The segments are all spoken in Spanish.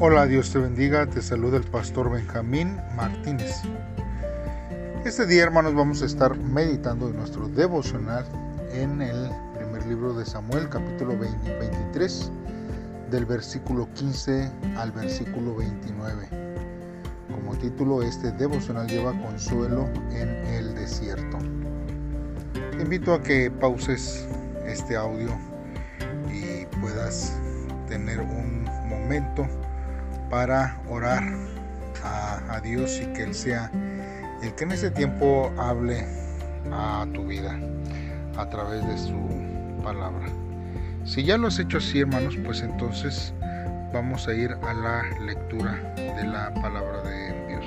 Hola, Dios te bendiga, te saluda el pastor Benjamín Martínez. Este día, hermanos, vamos a estar meditando en nuestro devocional en el primer libro de Samuel, capítulo 23, del versículo 15 al versículo 29. Como título, este devocional lleva consuelo en el desierto. Te invito a que pauses este audio y puedas tener un momento para orar a, Dios y que Él sea el que en ese tiempo hable a tu vida a través de su palabra. Si ya lo has hecho así, hermanos, pues entonces vamos a ir a la lectura de la palabra de Dios.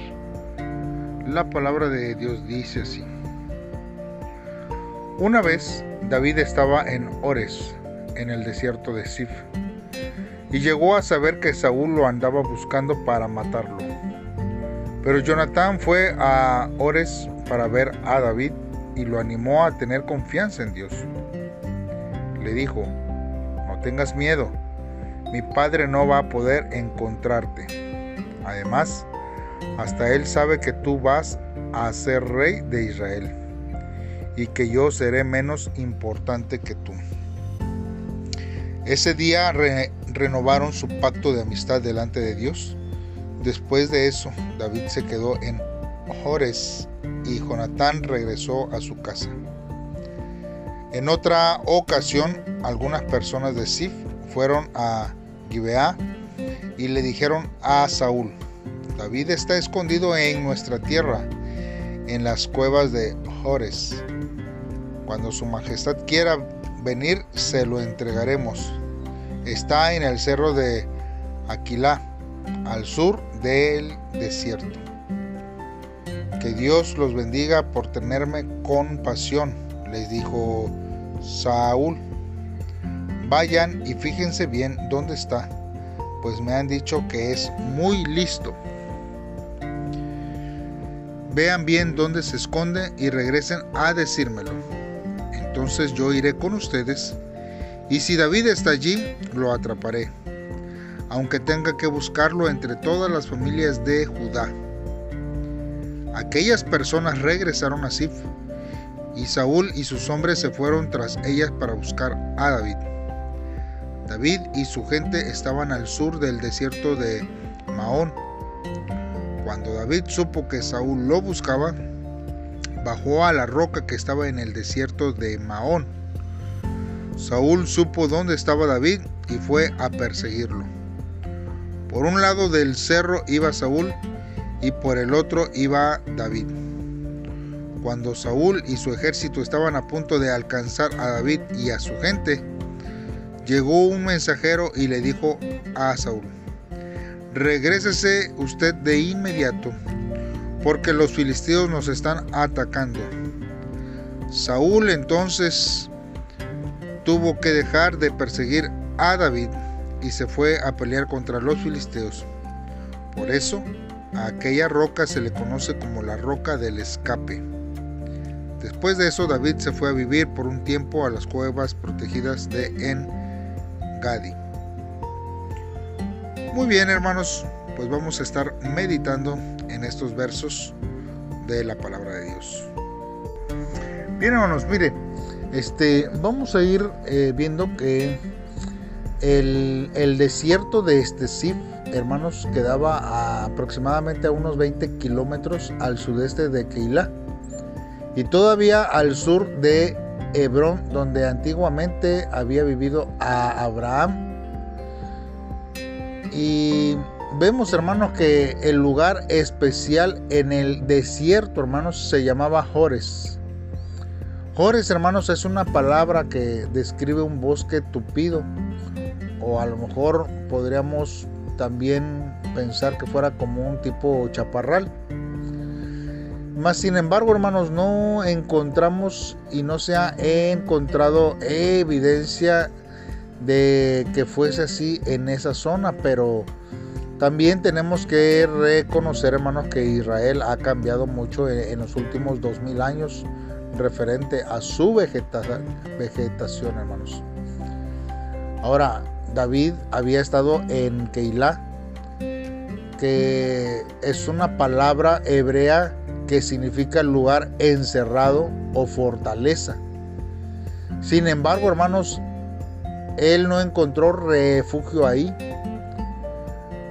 La palabra de Dios dice así. Una vez David estaba en Ores, en el desierto de Sif, y llegó a saber que Saúl lo andaba buscando para matarlo. Pero Jonatán fue a Ores para ver a David y lo animó a tener confianza en Dios. Le dijo, no tengas miedo, mi padre no va a poder encontrarte. Además, hasta él sabe que tú vas a ser rey de Israel y que yo seré menos importante que tú. Ese día renovaron su pacto de amistad delante de Dios. Después de eso, David se quedó en Jores y Jonatán regresó a su casa. En otra ocasión, algunas personas de Sif fueron a Gibeá y le dijeron a Saúl, David está escondido en nuestra tierra, en las cuevas de Jores. Cuando su majestad quiera venir, se lo entregaremos. Está en el cerro de Aquilá, al sur del desierto. Que Dios los bendiga por tenerme compasión, les dijo Saúl. Vayan y fíjense bien dónde está, pues me han dicho que es muy listo. Vean bien dónde se esconde y regresen a decírmelo entonces yo iré con ustedes, y si David está allí, lo atraparé, aunque tenga que buscarlo entre todas las familias de Judá. Aquellas personas regresaron a Sif, y Saúl y sus hombres se fueron tras ellas para buscar a David. David y su gente estaban al sur del desierto de Maón. Cuando David supo que Saúl lo buscaba, bajó a la roca que estaba en el desierto de Maón. Saúl supo dónde estaba David y fue a perseguirlo. Por un lado del cerro iba Saúl y por el otro iba David. Cuando Saúl y su ejército estaban a punto de alcanzar a David y a su gente, llegó un mensajero y le dijo a Saúl, regrésese usted de inmediato porque los filisteos nos están atacando. Saúl entonces tuvo que dejar de perseguir a David y se fue a pelear contra los filisteos. Por eso, a aquella roca se le conoce como la roca del escape. Después de eso, David se fue a vivir por un tiempo a las cuevas protegidas de En Gadi. Muy bien, hermanos, pues vamos a estar meditando en estos versos de la palabra de Dios. Bien, hermanos, mire, este, vamos a ir eh, viendo que el, desierto de este Sif, hermanos, quedaba aproximadamente a unos 20 kilómetros al sudeste de Keilah y todavía al sur de Hebrón, donde antiguamente había vivido a Abraham. Y vemos hermanos que el lugar especial en el desierto hermanos se llamaba Jores. Jores hermanos es una palabra que describe un bosque tupido. O a lo mejor podríamos también pensar que fuera como un tipo chaparral. Mas sin embargo, hermanos, no encontramos y no se ha encontrado evidencia de que fuese así en esa zona, pero también tenemos que reconocer, hermanos, que Israel ha cambiado mucho en, los últimos dos mil años referente a su vegetación, hermanos. Ahora, David había estado en Keilah que es una palabra hebrea que significa lugar encerrado o fortaleza. Sin embargo, hermanos, él no encontró refugio ahí.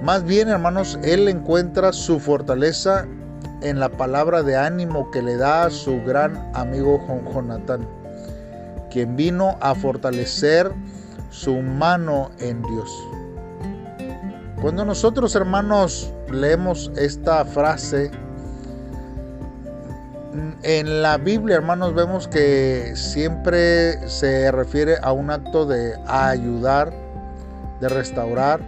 Más bien, hermanos, él encuentra su fortaleza en la palabra de ánimo que le da a su gran amigo Jonatán, quien vino a fortalecer su mano en Dios. Cuando nosotros, hermanos, leemos esta frase, en la Biblia, hermanos, vemos que siempre se refiere a un acto de ayudar, de restaurar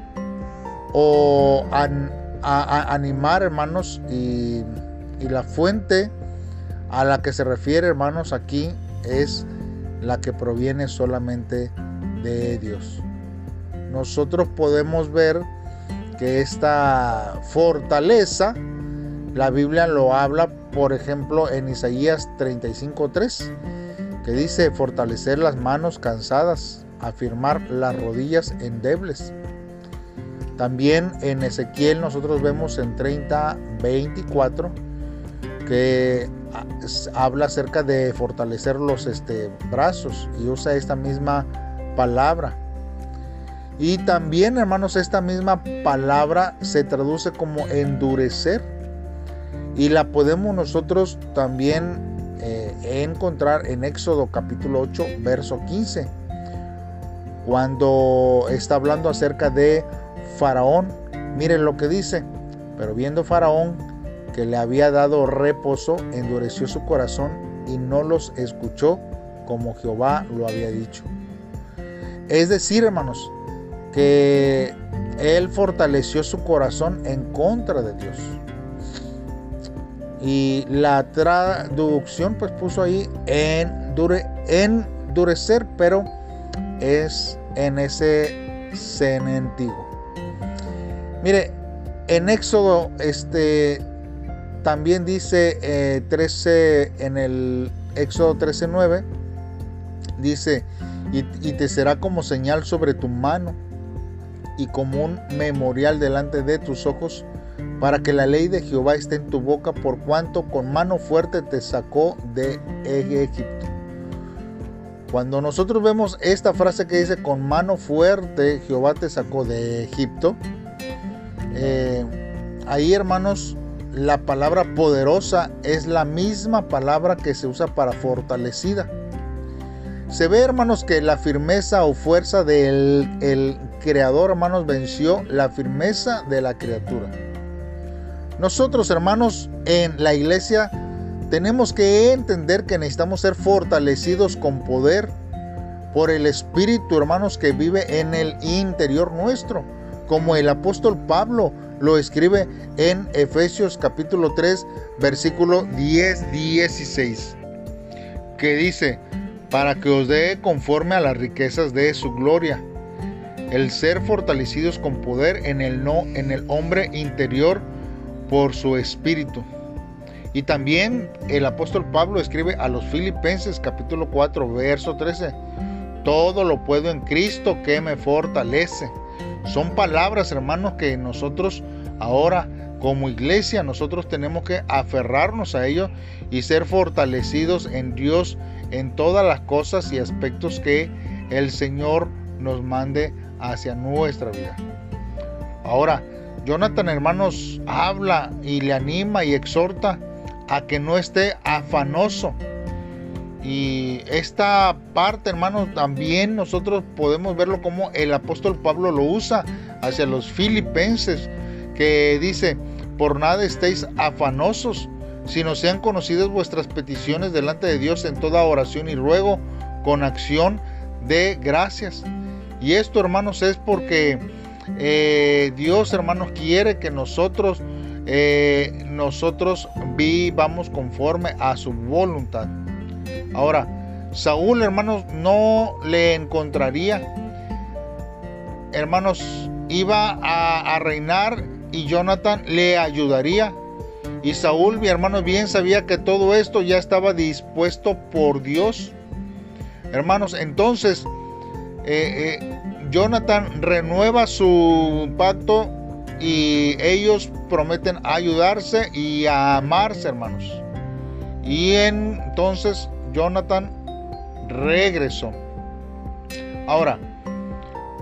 o a, animar, hermanos, y, y la fuente a la que se refiere, hermanos, aquí es la que proviene solamente de Dios. Nosotros podemos ver que esta fortaleza, la Biblia lo habla, por ejemplo, en Isaías 35:3, que dice fortalecer las manos cansadas, afirmar las rodillas endebles. También en Ezequiel nosotros vemos en 30:24 que habla acerca de fortalecer los este, brazos y usa esta misma palabra. Y también, hermanos, esta misma palabra se traduce como endurecer. Y la podemos nosotros también eh, encontrar en Éxodo capítulo 8, verso 15. Cuando está hablando acerca de Faraón. Miren lo que dice. Pero viendo Faraón que le había dado reposo, endureció su corazón y no los escuchó como Jehová lo había dicho. Es decir, hermanos, que él fortaleció su corazón en contra de Dios. Y la traducción pues puso ahí endure, endurecer, pero es en ese senentivo. Mire, en Éxodo este también dice 13 eh, en el Éxodo 13:9 dice y te será como señal sobre tu mano y como un memorial delante de tus ojos, para que la ley de Jehová esté en tu boca, por cuanto con mano fuerte te sacó de Egipto. Cuando nosotros vemos esta frase que dice con mano fuerte Jehová te sacó de Egipto, eh, ahí hermanos, la palabra poderosa es la misma palabra que se usa para fortalecida. Se ve, hermanos, que la firmeza o fuerza del el creador, hermanos, venció la firmeza de la criatura. Nosotros, hermanos, en la iglesia tenemos que entender que necesitamos ser fortalecidos con poder por el Espíritu, hermanos, que vive en el interior nuestro, como el apóstol Pablo lo escribe en Efesios capítulo 3, versículo 10, 16, que dice, para que os dé conforme a las riquezas de su gloria, el ser fortalecidos con poder en el no en el hombre interior por su espíritu. Y también el apóstol Pablo escribe a los Filipenses capítulo 4 verso 13, todo lo puedo en Cristo que me fortalece. Son palabras, hermanos, que nosotros ahora como iglesia nosotros tenemos que aferrarnos a ellos y ser fortalecidos en Dios en todas las cosas y aspectos que el Señor nos mande hacia nuestra vida. Ahora, Jonathan, hermanos, habla y le anima y exhorta a que no esté afanoso. Y esta parte, hermanos, también nosotros podemos verlo como el apóstol Pablo lo usa hacia los filipenses, que dice, por nada estéis afanosos, sino sean conocidas vuestras peticiones delante de Dios en toda oración y ruego con acción de gracias. Y esto, hermanos, es porque eh, Dios, hermanos, quiere que nosotros, eh, nosotros vivamos conforme a su voluntad. Ahora, Saúl, hermanos, no le encontraría. Hermanos, iba a, a reinar y Jonathan le ayudaría. Y Saúl, mi hermano, bien sabía que todo esto ya estaba dispuesto por Dios. Hermanos, entonces eh, eh, Jonathan renueva su pacto y ellos prometen ayudarse y amarse, hermanos. Y entonces Jonathan regresó. Ahora,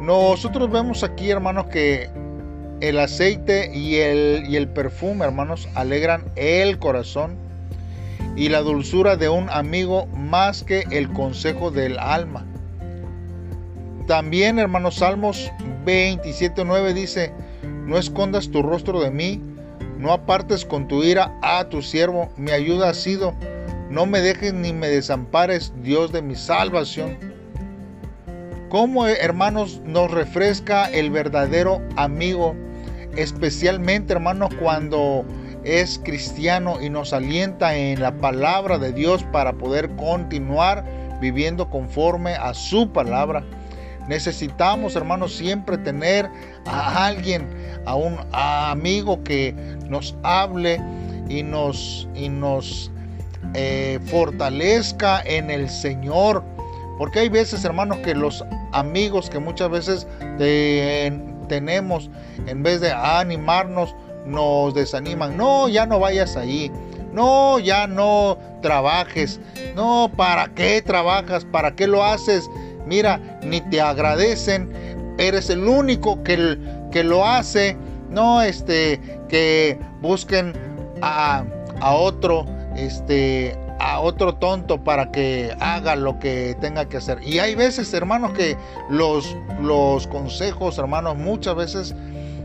nosotros vemos aquí, hermanos, que el aceite y el, y el perfume, hermanos, alegran el corazón y la dulzura de un amigo más que el consejo del alma. También, hermanos, Salmos 27.9 dice, no escondas tu rostro de mí, no apartes con tu ira a tu siervo, mi ayuda ha sido, no me dejes ni me desampares, Dios de mi salvación. Como hermanos nos refresca el verdadero amigo, especialmente hermanos cuando es cristiano y nos alienta en la palabra de Dios para poder continuar viviendo conforme a su palabra. Necesitamos, hermanos, siempre tener a alguien, a un amigo que nos hable y nos, y nos eh, fortalezca en el Señor. Porque hay veces, hermanos, que los amigos que muchas veces tenemos, en vez de animarnos, nos desaniman. No, ya no vayas ahí. No, ya no trabajes. No, ¿para qué trabajas? ¿Para qué lo haces? Mira, ni te agradecen. Eres el único que, que lo hace. No, este, que busquen a, a otro, este, a otro tonto para que haga lo que tenga que hacer. Y hay veces, hermanos, que los, los consejos, hermanos, muchas veces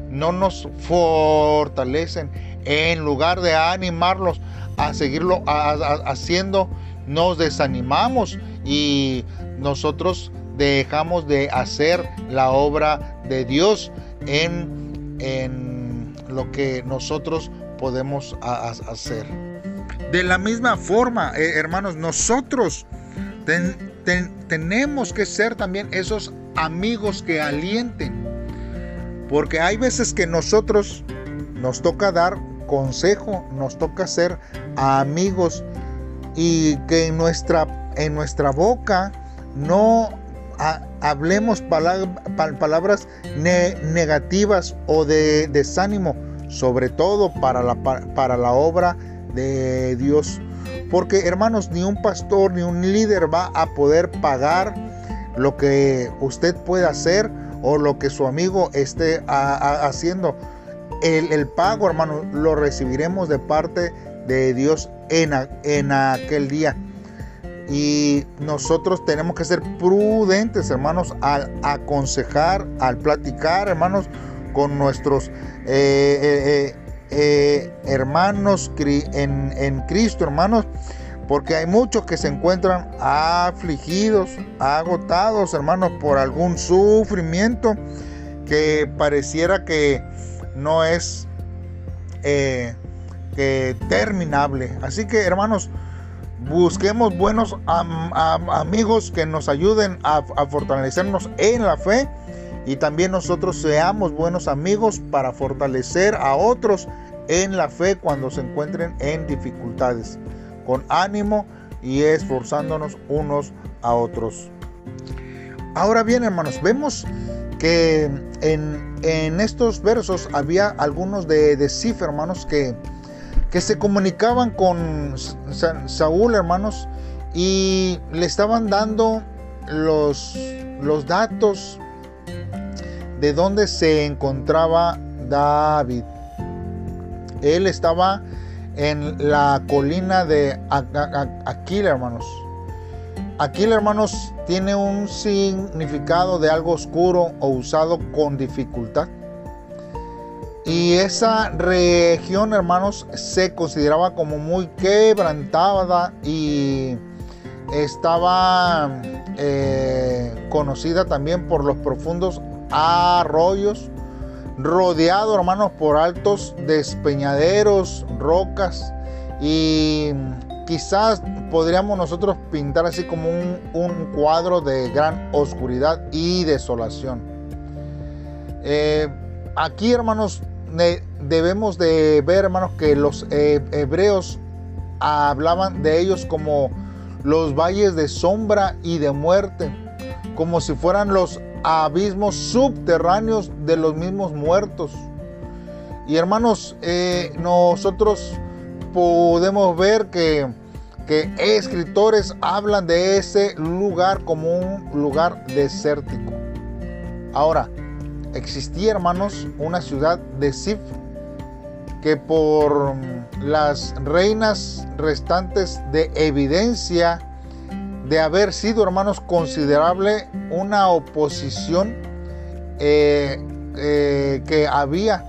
no nos fortalecen. En lugar de animarlos a seguirlo haciendo, nos desanimamos y nosotros dejamos de hacer la obra de Dios en, en lo que nosotros podemos hacer. De la misma forma, eh, hermanos, nosotros tenemos que ser también esos amigos que alienten. Porque hay veces que nosotros nos toca dar consejo, nos toca ser amigos y que en nuestra, en nuestra boca no hablemos palabras negativas o de desánimo, sobre todo para la, para la obra de Dios. Porque hermanos, ni un pastor ni un líder va a poder pagar lo que usted puede hacer o lo que su amigo esté haciendo. El, pago, hermanos, lo recibiremos de parte de Dios en, en aquel día. Y nosotros tenemos que ser prudentes, hermanos, al aconsejar, al platicar, hermanos, con nuestros eh, eh, eh, hermanos en, en Cristo, hermanos. Porque hay muchos que se encuentran afligidos, agotados, hermanos, por algún sufrimiento que pareciera que no es que terminable. Así que, hermanos, Busquemos buenos amigos que nos ayuden a, fortalecernos en la fe y también nosotros seamos buenos amigos para fortalecer a otros en la fe cuando se encuentren en dificultades, con ánimo y esforzándonos unos a otros. Ahora bien, hermanos, vemos que en, estos versos había algunos de, de hermanos, que que se comunicaban con Saúl, hermanos, y le estaban dando los, los datos de dónde se encontraba David. Él estaba en la colina de Aquila, hermanos. Aquila, hermanos, tiene un significado de algo oscuro o usado con dificultad. Y esa región, hermanos, se consideraba como muy quebrantada y estaba eh, conocida también por los profundos arroyos, rodeado, hermanos, por altos despeñaderos, rocas y quizás podríamos nosotros pintar así como un, cuadro de gran oscuridad y desolación. Eh, aquí, hermanos, debemos de ver, hermanos, que los eh, hebreos hablaban de ellos como los valles de sombra y de muerte, como si fueran los abismos subterráneos de los mismos muertos. Y hermanos, eh, nosotros podemos ver que, que escritores hablan de ese lugar como un lugar desértico. Ahora, existía, hermanos, una ciudad de Sif que por las reinas restantes de evidencia de haber sido, hermanos, considerable una oposición eh, eh, que había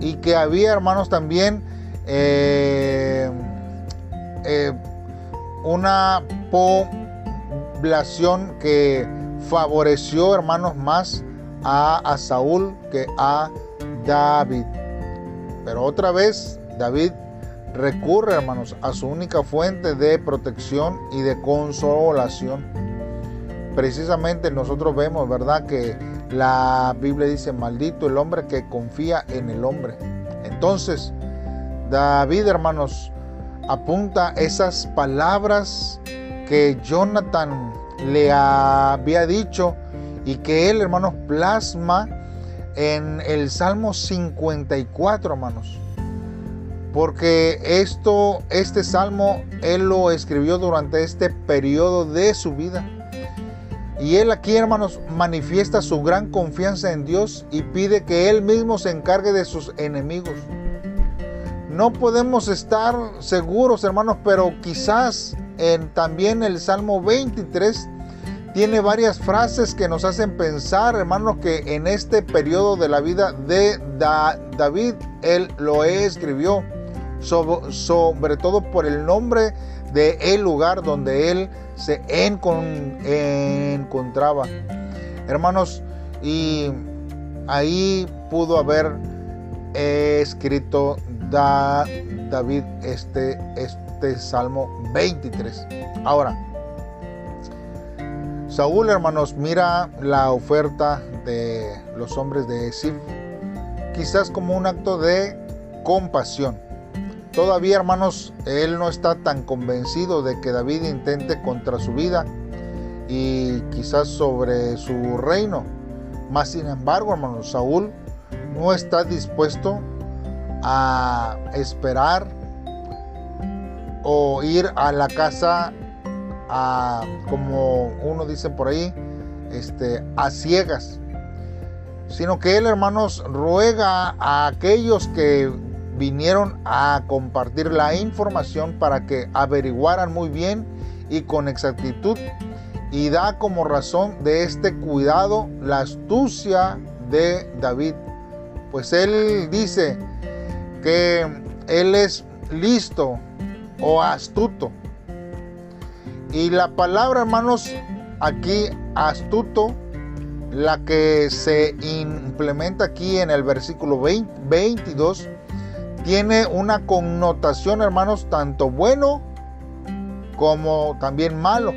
y que había, hermanos, también eh, una población que favoreció, hermanos, más a Saúl que a David. Pero otra vez David recurre, hermanos, a su única fuente de protección y de consolación. Precisamente nosotros vemos, ¿verdad? Que la Biblia dice, maldito el hombre que confía en el hombre. Entonces, David, hermanos, apunta esas palabras que Jonathan le había dicho y que él, hermanos, plasma en el Salmo 54, hermanos. Porque esto, este salmo, él lo escribió durante este periodo de su vida. Y él aquí, hermanos, manifiesta su gran confianza en Dios y pide que él mismo se encargue de sus enemigos. No podemos estar seguros, hermanos, pero quizás en también el Salmo 23 tiene varias frases que nos hacen pensar, hermanos, que en este periodo de la vida de David, él lo escribió, sobre, todo por el nombre de el lugar donde él se encontraba. Hermanos, y ahí pudo haber escrito David este, este Salmo 23. Ahora, Saúl, hermanos, mira la oferta de los hombres de Sif quizás como un acto de compasión. Todavía, hermanos, él no está tan convencido de que David intente contra su vida y quizás sobre su reino. Mas, sin embargo, hermanos, Saúl no está dispuesto a esperar o ir a la casa como uno dice por ahí, este, a ciegas, sino que él, hermanos, ruega a aquellos que vinieron a compartir la información para que averiguaran muy bien y con exactitud y da como razón de este cuidado la astucia de David. Pues él dice que él es listo o astuto y la palabra, hermanos, aquí astuto, la que se implementa aquí en el versículo 22, tiene una connotación, hermanos, tanto bueno como también malo.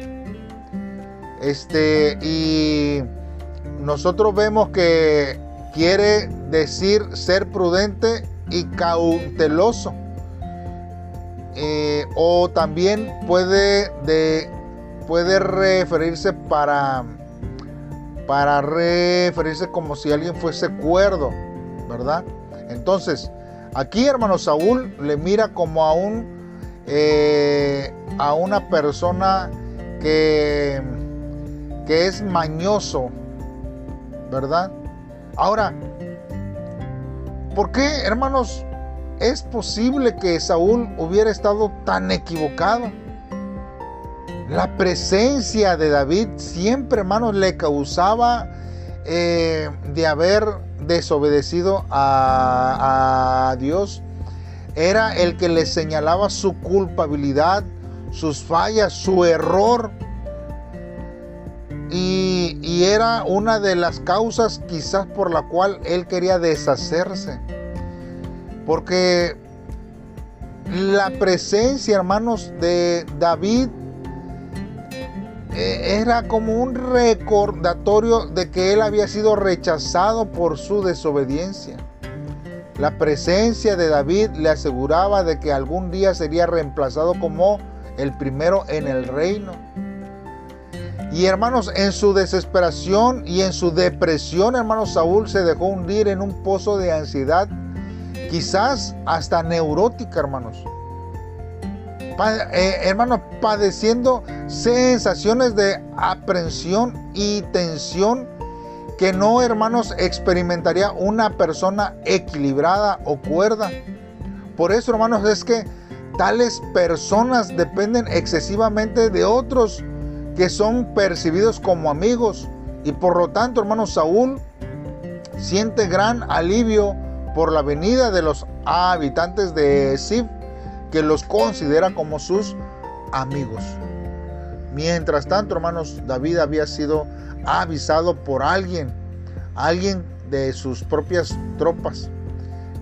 Este, y nosotros vemos que quiere decir ser prudente y cauteloso. Eh, o también puede, de, puede referirse para, para referirse como si alguien fuese cuerdo, ¿verdad? Entonces, aquí hermano Saúl le mira como a un eh, a una persona que, que es mañoso, ¿verdad? Ahora, ¿por qué, hermanos, ¿Es posible que Saúl hubiera estado tan equivocado? La presencia de David siempre, hermanos, le causaba eh, de haber desobedecido a, Dios. Era el que le señalaba su culpabilidad, sus fallas, su error. Y, y, era una de las causas quizás por la cual él quería deshacerse. Porque la presencia, hermanos, de David era como un recordatorio de que él había sido rechazado por su desobediencia. La presencia de David le aseguraba de que algún día sería reemplazado como el primero en el reino. Y hermanos, en su desesperación y en su depresión, hermanos, Saúl se dejó hundir en un pozo de ansiedad quizás hasta neurótica, hermanos. Eh, hermanos, padeciendo sensaciones de aprensión y tensión que no, hermanos, experimentaría una persona equilibrada o cuerda. Por eso, hermanos, es que tales personas dependen excesivamente de otros que son percibidos como amigos. Y por lo tanto, hermanos, Saúl siente gran alivio por la venida de los habitantes de Sif, que los considera como sus amigos. Mientras tanto, hermanos, David había sido avisado por alguien, alguien de sus propias tropas.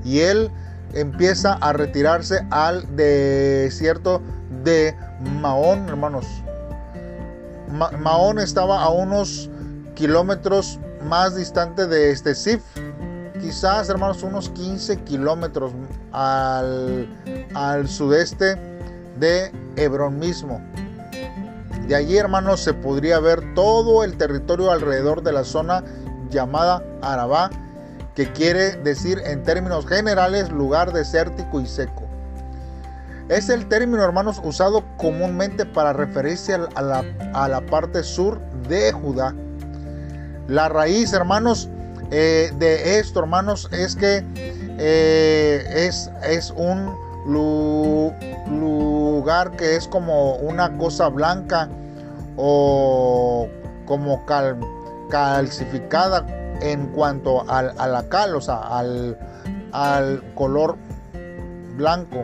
Y él empieza a retirarse al desierto de Maón, hermanos. Maón estaba a unos kilómetros más distante de este Sif. Quizás, hermanos, unos 15 kilómetros al, al sudeste de Hebrón mismo. De allí, hermanos, se podría ver todo el territorio alrededor de la zona llamada Arabá, que quiere decir en términos generales lugar desértico y seco. Es el término, hermanos, usado comúnmente para referirse a la, a la parte sur de Judá. La raíz, hermanos, eh, de esto, hermanos, es que eh, es, es un lugar que es como una cosa blanca o como calcificada en cuanto al, a la cal, o sea, al, al color blanco.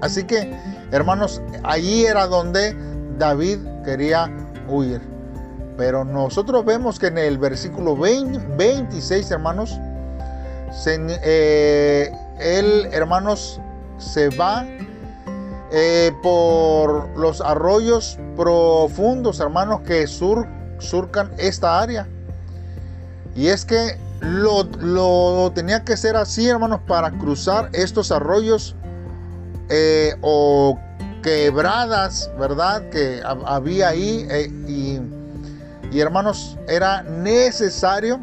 Así que, hermanos, allí era donde David quería huir. Pero nosotros vemos que en el versículo 26, hermanos, eh, él, hermanos, se va eh, por los arroyos profundos, hermanos, que surcan esta área. Y es que lo, tenía que ser así, hermanos, para cruzar estos arroyos eh, o quebradas, ¿verdad? Que había ahí. Y, hermanos, era necesario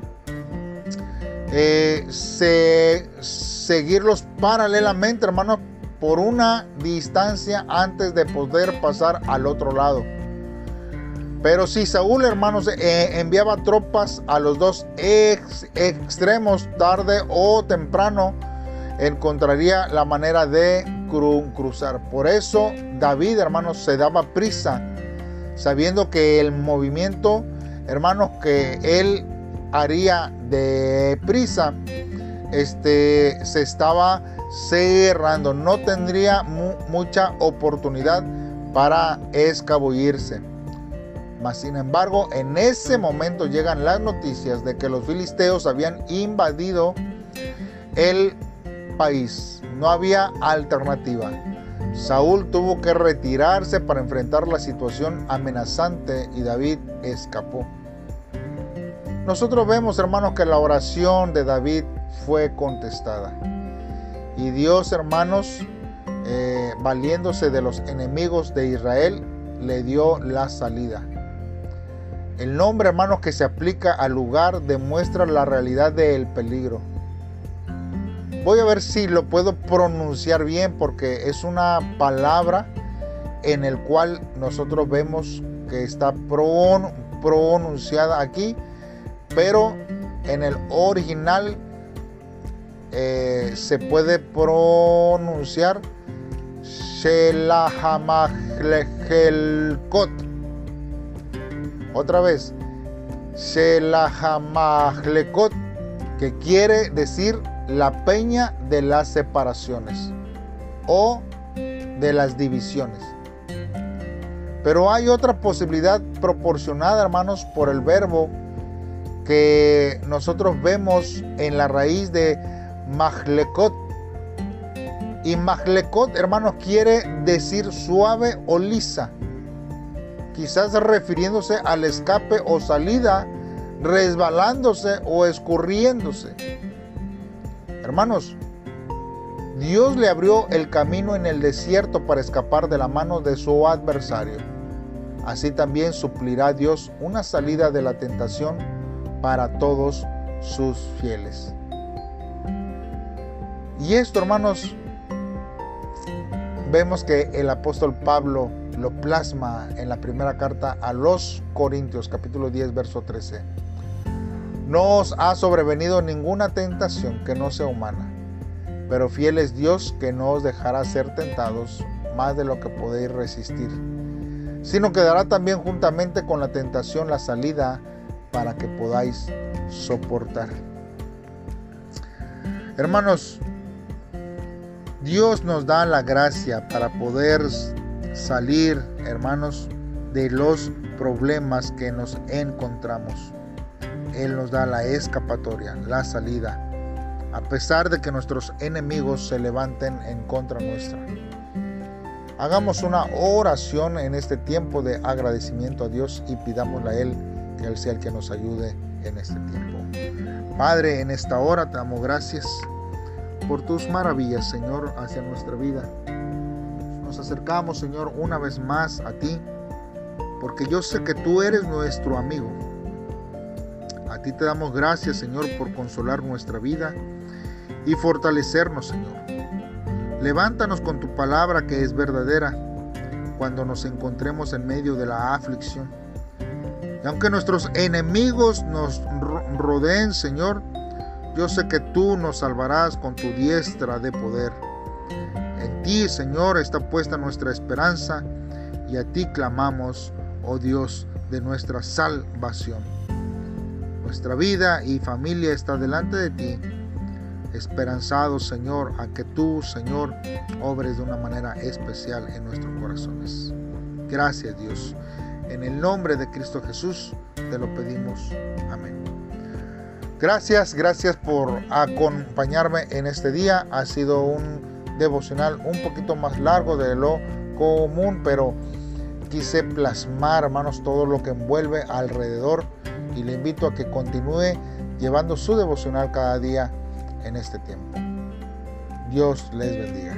seguirlos paralelamente, hermanos, por una distancia antes de poder pasar al otro lado. Pero si Saúl, hermanos, eh, enviaba tropas a los dos extremos, tarde o temprano, encontraría la manera de cruzar. Por eso David, hermanos, se daba prisa, sabiendo que el movimiento, hermanos, que él haría de prisa, este, se estaba cerrando, no tendría mucha oportunidad para escabullirse. Mas sin embargo, en ese momento llegan las noticias de que los filisteos habían invadido el país. No había alternativa. Saúl tuvo que retirarse para enfrentar la situación amenazante y David escapó. Nosotros vemos, hermanos, que la oración de David fue contestada. Y Dios, hermanos, eh, valiéndose de los enemigos de Israel, le dio la salida. El nombre, hermanos, que se aplica al lugar demuestra la realidad del peligro. Voy a ver si lo puedo pronunciar bien porque es una palabra en el cual nosotros vemos que está pronunciada aquí, pero en el original eh, se puede pronunciar Shelahamahlekot. Otra vez, Shelahamahlekot, que quiere decir la peña de las separaciones o de las divisiones. Pero hay otra posibilidad proporcionada, hermanos, por el verbo que nosotros vemos en la raíz de Mahlekot. Y Mahlekot, hermanos, quiere decir suave o lisa. Quizás refiriéndose al escape o salida, resbalándose o escurriéndose. Hermanos, Dios le abrió el camino en el desierto para escapar de la mano de su adversario. Así también suplirá Dios una salida de la tentación para todos sus fieles. Y esto, hermanos, vemos que el apóstol Pablo lo plasma en la primera carta a los Corintios, capítulo 10, verso 13. No os ha sobrevenido ninguna tentación que no sea humana, pero fiel es Dios que no os dejará ser tentados más de lo que podéis resistir, sino que dará también juntamente con la tentación la salida para que podáis soportar. Hermanos, Dios nos da la gracia para poder salir, hermanos, de los problemas que nos encontramos. Él nos da la escapatoria, la salida, a pesar de que nuestros enemigos se levanten en contra nuestra. Hagamos una oración en este tiempo de agradecimiento a Dios y pidámosle a Él que Él sea el que nos ayude en este tiempo. Padre, en esta hora te damos gracias por tus maravillas, Señor, hacia nuestra vida. Nos acercamos, Señor, una vez más a ti, porque yo sé que tú eres nuestro amigo. A ti te damos gracias, Señor, por consolar nuestra vida y fortalecernos, Señor. Levántanos con tu palabra que es verdadera cuando nos encontremos en medio de la aflicción. Y aunque nuestros enemigos nos rodeen, Señor, yo sé que tú nos salvarás con tu diestra de poder. En ti, Señor, está puesta nuestra esperanza y a ti clamamos, oh Dios, de nuestra salvación. Nuestra vida y familia está delante de ti, esperanzados, Señor, a que tú, Señor, obres de una manera especial en nuestros corazones. Gracias, Dios. En el nombre de Cristo Jesús te lo pedimos. Amén. Gracias, gracias por acompañarme en este día. Ha sido un devocional un poquito más largo de lo común, pero quise plasmar, hermanos, todo lo que envuelve alrededor y le invito a que continúe llevando su devocional cada día en este tiempo. Dios les bendiga.